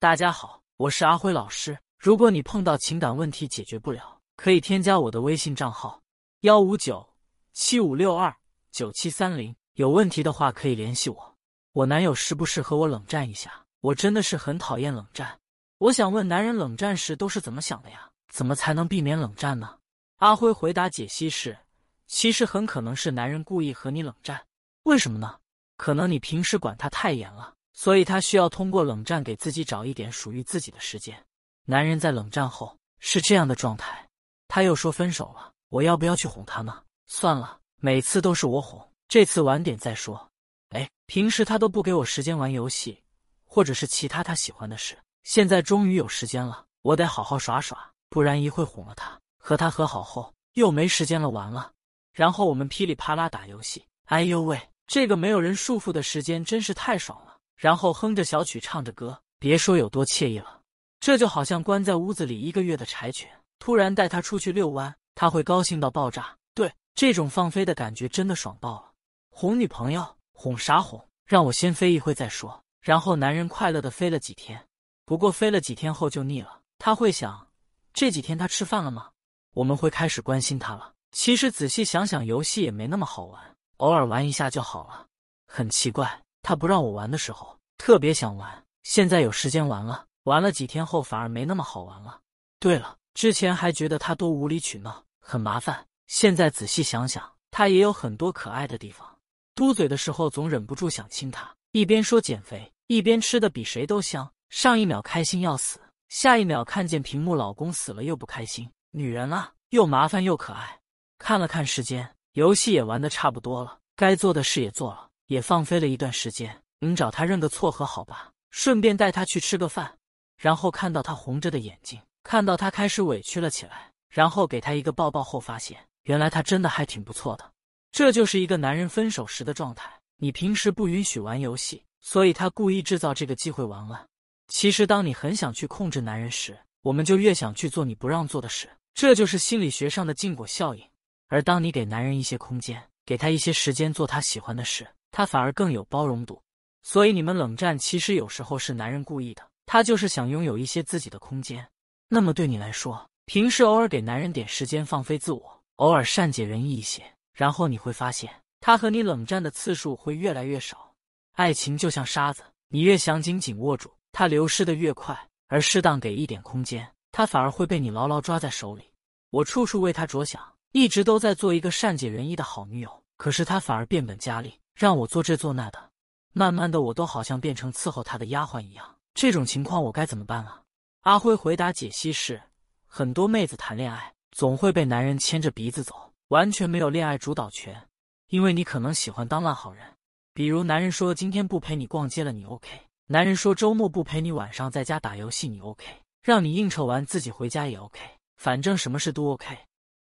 大家好，我是阿辉老师。如果你碰到情感问题解决不了，可以添加我的微信账号幺五九七五六二九七三零。有问题的话可以联系我。我男友时不时和我冷战一下，我真的是很讨厌冷战。我想问，男人冷战时都是怎么想的呀？怎么才能避免冷战呢？阿辉回答解析是：其实很可能是男人故意和你冷战。为什么呢？可能你平时管他太严了。所以他需要通过冷战给自己找一点属于自己的时间。男人在冷战后是这样的状态，他又说分手了，我要不要去哄他呢？算了，每次都是我哄，这次晚点再说。哎，平时他都不给我时间玩游戏，或者是其他他喜欢的事，现在终于有时间了，我得好好耍耍，不然一会哄了他，和他和好后又没时间了，完了。然后我们噼里啪啦打游戏，哎呦喂，这个没有人束缚的时间真是太爽了。然后哼着小曲，唱着歌，别说有多惬意了。这就好像关在屋子里一个月的柴犬，突然带它出去遛弯，他会高兴到爆炸。对，这种放飞的感觉真的爽爆了。哄女朋友，哄啥哄？让我先飞一会再说。然后男人快乐的飞了几天，不过飞了几天后就腻了。他会想，这几天他吃饭了吗？我们会开始关心他了。其实仔细想想，游戏也没那么好玩，偶尔玩一下就好了。很奇怪。他不让我玩的时候，特别想玩。现在有时间玩了，玩了几天后反而没那么好玩了。对了，之前还觉得他多无理取闹，很麻烦。现在仔细想想，他也有很多可爱的地方。嘟嘴的时候总忍不住想亲他，一边说减肥，一边吃的比谁都香。上一秒开心要死，下一秒看见屏幕老公死了又不开心。女人啊，又麻烦又可爱。看了看时间，游戏也玩的差不多了，该做的事也做了。也放飞了一段时间，你找他认个错和好吧，顺便带他去吃个饭，然后看到他红着的眼睛，看到他开始委屈了起来，然后给他一个抱抱后，发现原来他真的还挺不错的。这就是一个男人分手时的状态。你平时不允许玩游戏，所以他故意制造这个机会玩玩。其实，当你很想去控制男人时，我们就越想去做你不让做的事，这就是心理学上的禁果效应。而当你给男人一些空间，给他一些时间做他喜欢的事。他反而更有包容度，所以你们冷战其实有时候是男人故意的，他就是想拥有一些自己的空间。那么对你来说，平时偶尔给男人点时间放飞自我，偶尔善解人意一些，然后你会发现他和你冷战的次数会越来越少。爱情就像沙子，你越想紧紧握住，它流失的越快；而适当给一点空间，它反而会被你牢牢抓在手里。我处处为他着想，一直都在做一个善解人意的好女友，可是他反而变本加厉。让我做这做那的，慢慢的我都好像变成伺候他的丫鬟一样。这种情况我该怎么办啊？阿辉回答解析是：很多妹子谈恋爱总会被男人牵着鼻子走，完全没有恋爱主导权。因为你可能喜欢当烂好人，比如男人说今天不陪你逛街了，你 OK；男人说周末不陪你晚上在家打游戏，你 OK；让你应酬完自己回家也 OK，反正什么事都 OK。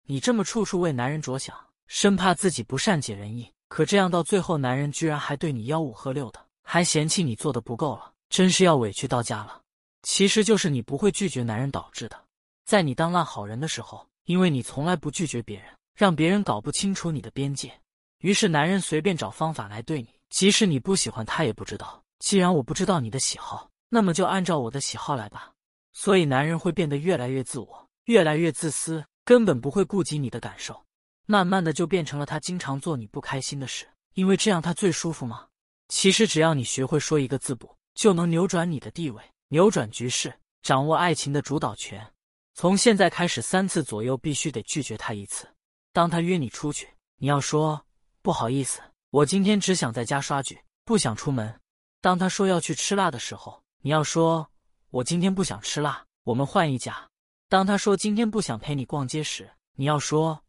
你这么处处为男人着想，生怕自己不善解人意。可这样到最后，男人居然还对你吆五喝六的，还嫌弃你做的不够了，真是要委屈到家了。其实就是你不会拒绝男人导致的。在你当烂好人的时候，因为你从来不拒绝别人，让别人搞不清楚你的边界，于是男人随便找方法来对你，即使你不喜欢他也不知道。既然我不知道你的喜好，那么就按照我的喜好来吧。所以男人会变得越来越自我，越来越自私，根本不会顾及你的感受。慢慢的就变成了他经常做你不开心的事，因为这样他最舒服吗？其实只要你学会说一个字不，就能扭转你的地位，扭转局势，掌握爱情的主导权。从现在开始，三次左右必须得拒绝他一次。当他约你出去，你要说不好意思，我今天只想在家刷剧，不想出门。当他说要去吃辣的时候，你要说我今天不想吃辣，我们换一家。当他说今天不想陪你逛街时，你要说。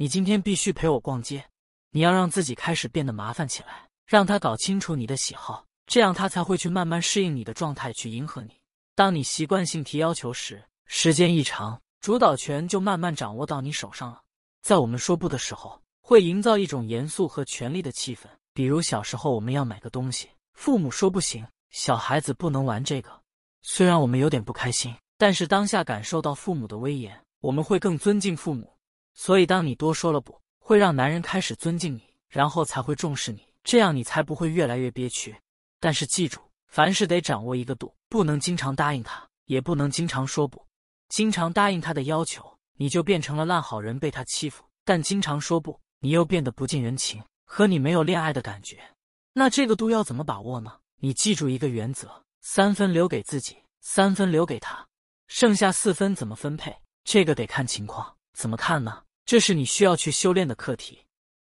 你今天必须陪我逛街，你要让自己开始变得麻烦起来，让他搞清楚你的喜好，这样他才会去慢慢适应你的状态，去迎合你。当你习惯性提要求时，时间一长，主导权就慢慢掌握到你手上了。在我们说不的时候，会营造一种严肃和权力的气氛。比如小时候我们要买个东西，父母说不行，小孩子不能玩这个。虽然我们有点不开心，但是当下感受到父母的威严，我们会更尊敬父母。所以，当你多说了不，会让男人开始尊敬你，然后才会重视你，这样你才不会越来越憋屈。但是记住，凡事得掌握一个度，不能经常答应他，也不能经常说不。经常答应他的要求，你就变成了烂好人，被他欺负；但经常说不，你又变得不近人情，和你没有恋爱的感觉。那这个度要怎么把握呢？你记住一个原则：三分留给自己，三分留给他，剩下四分怎么分配？这个得看情况。怎么看呢？这是你需要去修炼的课题。